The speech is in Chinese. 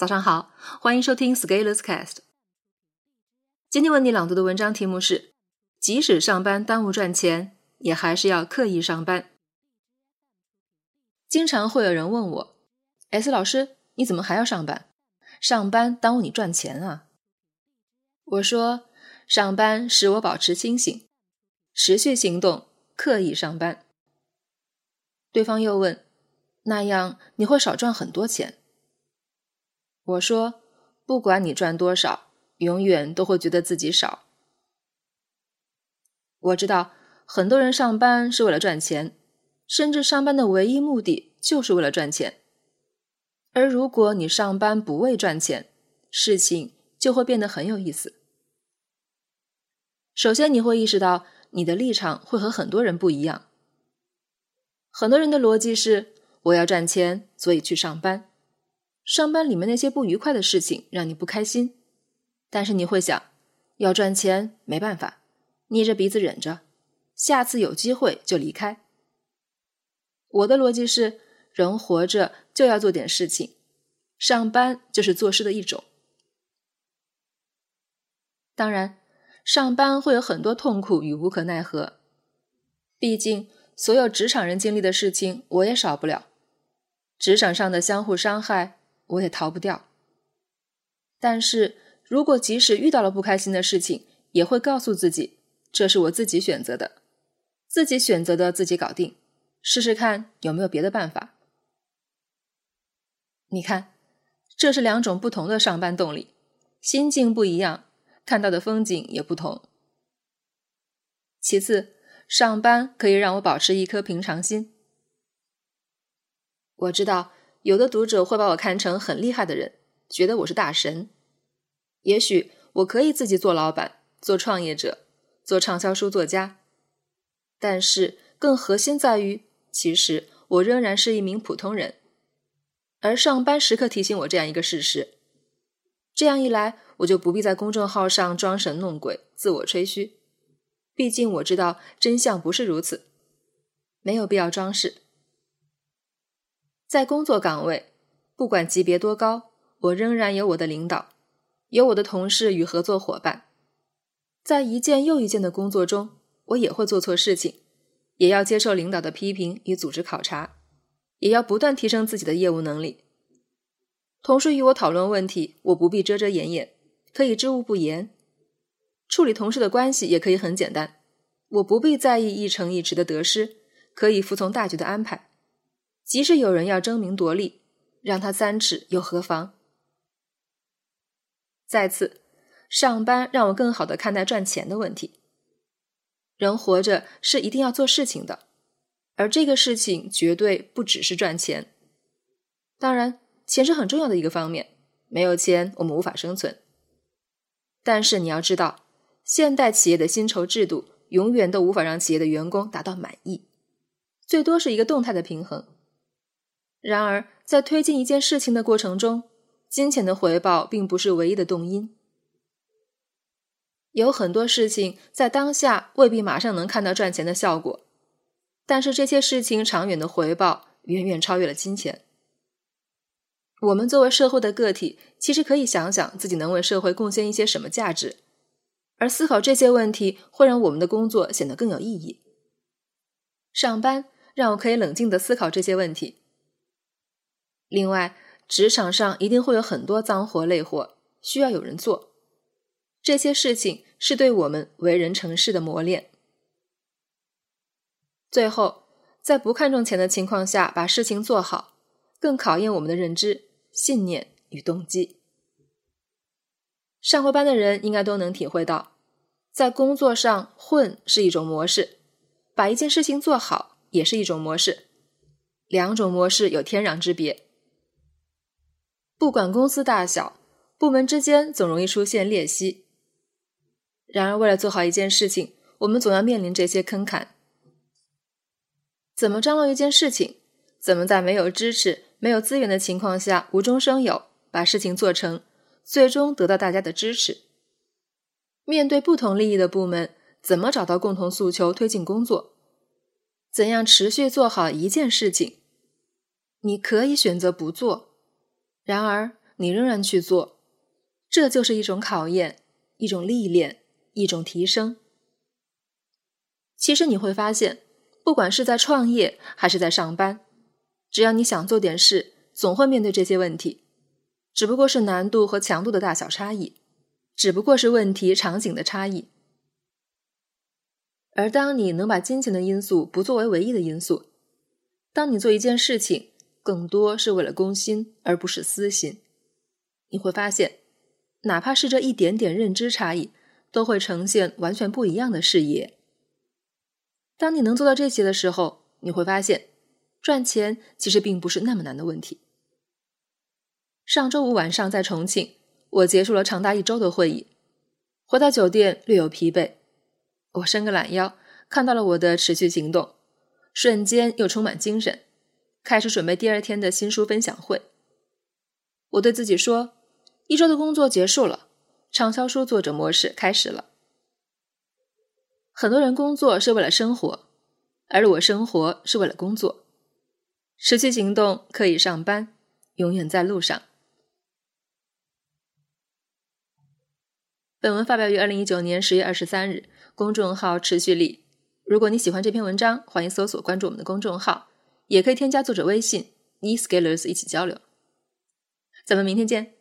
早上好，欢迎收听 Scaleless Cast。今天为你朗读的文章题目是：即使上班耽误赚钱，也还是要刻意上班。经常会有人问我：“S 老师，你怎么还要上班？上班耽误你赚钱啊？”我说：“上班使我保持清醒，持续行动，刻意上班。”对方又问：“那样你会少赚很多钱？”我说：“不管你赚多少，永远都会觉得自己少。”我知道很多人上班是为了赚钱，甚至上班的唯一目的就是为了赚钱。而如果你上班不为赚钱，事情就会变得很有意思。首先，你会意识到你的立场会和很多人不一样。很多人的逻辑是：我要赚钱，所以去上班。上班里面那些不愉快的事情让你不开心，但是你会想，要赚钱没办法，捏着鼻子忍着，下次有机会就离开。我的逻辑是，人活着就要做点事情，上班就是做事的一种。当然，上班会有很多痛苦与无可奈何，毕竟所有职场人经历的事情，我也少不了，职场上的相互伤害。我也逃不掉。但是如果即使遇到了不开心的事情，也会告诉自己，这是我自己选择的，自己选择的自己搞定，试试看有没有别的办法。你看，这是两种不同的上班动力，心境不一样，看到的风景也不同。其次，上班可以让我保持一颗平常心。我知道。有的读者会把我看成很厉害的人，觉得我是大神。也许我可以自己做老板、做创业者、做畅销书作家，但是更核心在于，其实我仍然是一名普通人。而上班时刻提醒我这样一个事实，这样一来，我就不必在公众号上装神弄鬼、自我吹嘘。毕竟我知道真相不是如此，没有必要装饰。在工作岗位，不管级别多高，我仍然有我的领导，有我的同事与合作伙伴。在一件又一件的工作中，我也会做错事情，也要接受领导的批评与组织考察，也要不断提升自己的业务能力。同事与我讨论问题，我不必遮遮掩掩，可以知无不言。处理同事的关系也可以很简单，我不必在意一城一池的得失，可以服从大局的安排。即使有人要争名夺利，让他三尺又何妨？再次，上班让我更好的看待赚钱的问题。人活着是一定要做事情的，而这个事情绝对不只是赚钱。当然，钱是很重要的一个方面，没有钱我们无法生存。但是你要知道，现代企业的薪酬制度永远都无法让企业的员工达到满意，最多是一个动态的平衡。然而，在推进一件事情的过程中，金钱的回报并不是唯一的动因。有很多事情在当下未必马上能看到赚钱的效果，但是这些事情长远的回报远远超越了金钱。我们作为社会的个体，其实可以想想自己能为社会贡献一些什么价值，而思考这些问题会让我们的工作显得更有意义。上班让我可以冷静的思考这些问题。另外，职场上一定会有很多脏活累活，需要有人做。这些事情是对我们为人成事的磨练。最后，在不看重钱的情况下把事情做好，更考验我们的认知、信念与动机。上过班的人应该都能体会到，在工作上混是一种模式，把一件事情做好也是一种模式，两种模式有天壤之别。不管公司大小，部门之间总容易出现裂隙。然而，为了做好一件事情，我们总要面临这些坑坎。怎么张罗一件事情？怎么在没有支持、没有资源的情况下无中生有，把事情做成，最终得到大家的支持？面对不同利益的部门，怎么找到共同诉求，推进工作？怎样持续做好一件事情？你可以选择不做。然而，你仍然去做，这就是一种考验，一种历练，一种提升。其实你会发现，不管是在创业还是在上班，只要你想做点事，总会面对这些问题，只不过是难度和强度的大小差异，只不过是问题场景的差异。而当你能把金钱的因素不作为唯一的因素，当你做一件事情更多是为了公心而不是私心，你会发现，哪怕是这一点点认知差异，都会呈现完全不一样的视野。当你能做到这些的时候，你会发现，赚钱其实并不是那么难的问题。上周五晚上在重庆，我结束了长达一周的会议，回到酒店略有疲惫。我伸个懒腰，看到了我的持续行动，瞬间又充满精神，开始准备第二天的新书分享会。我对自己说：“一周的工作结束了，畅销书作者模式开始了。”很多人工作是为了生活，而我生活是为了工作。持续行动可以上班，永远在路上。本文发表于二零一九年十月二十三日，公众号持续力。如果你喜欢这篇文章，欢迎搜索关注我们的公众号，也可以添加作者微信 e scalers 一起交流。咱们明天见。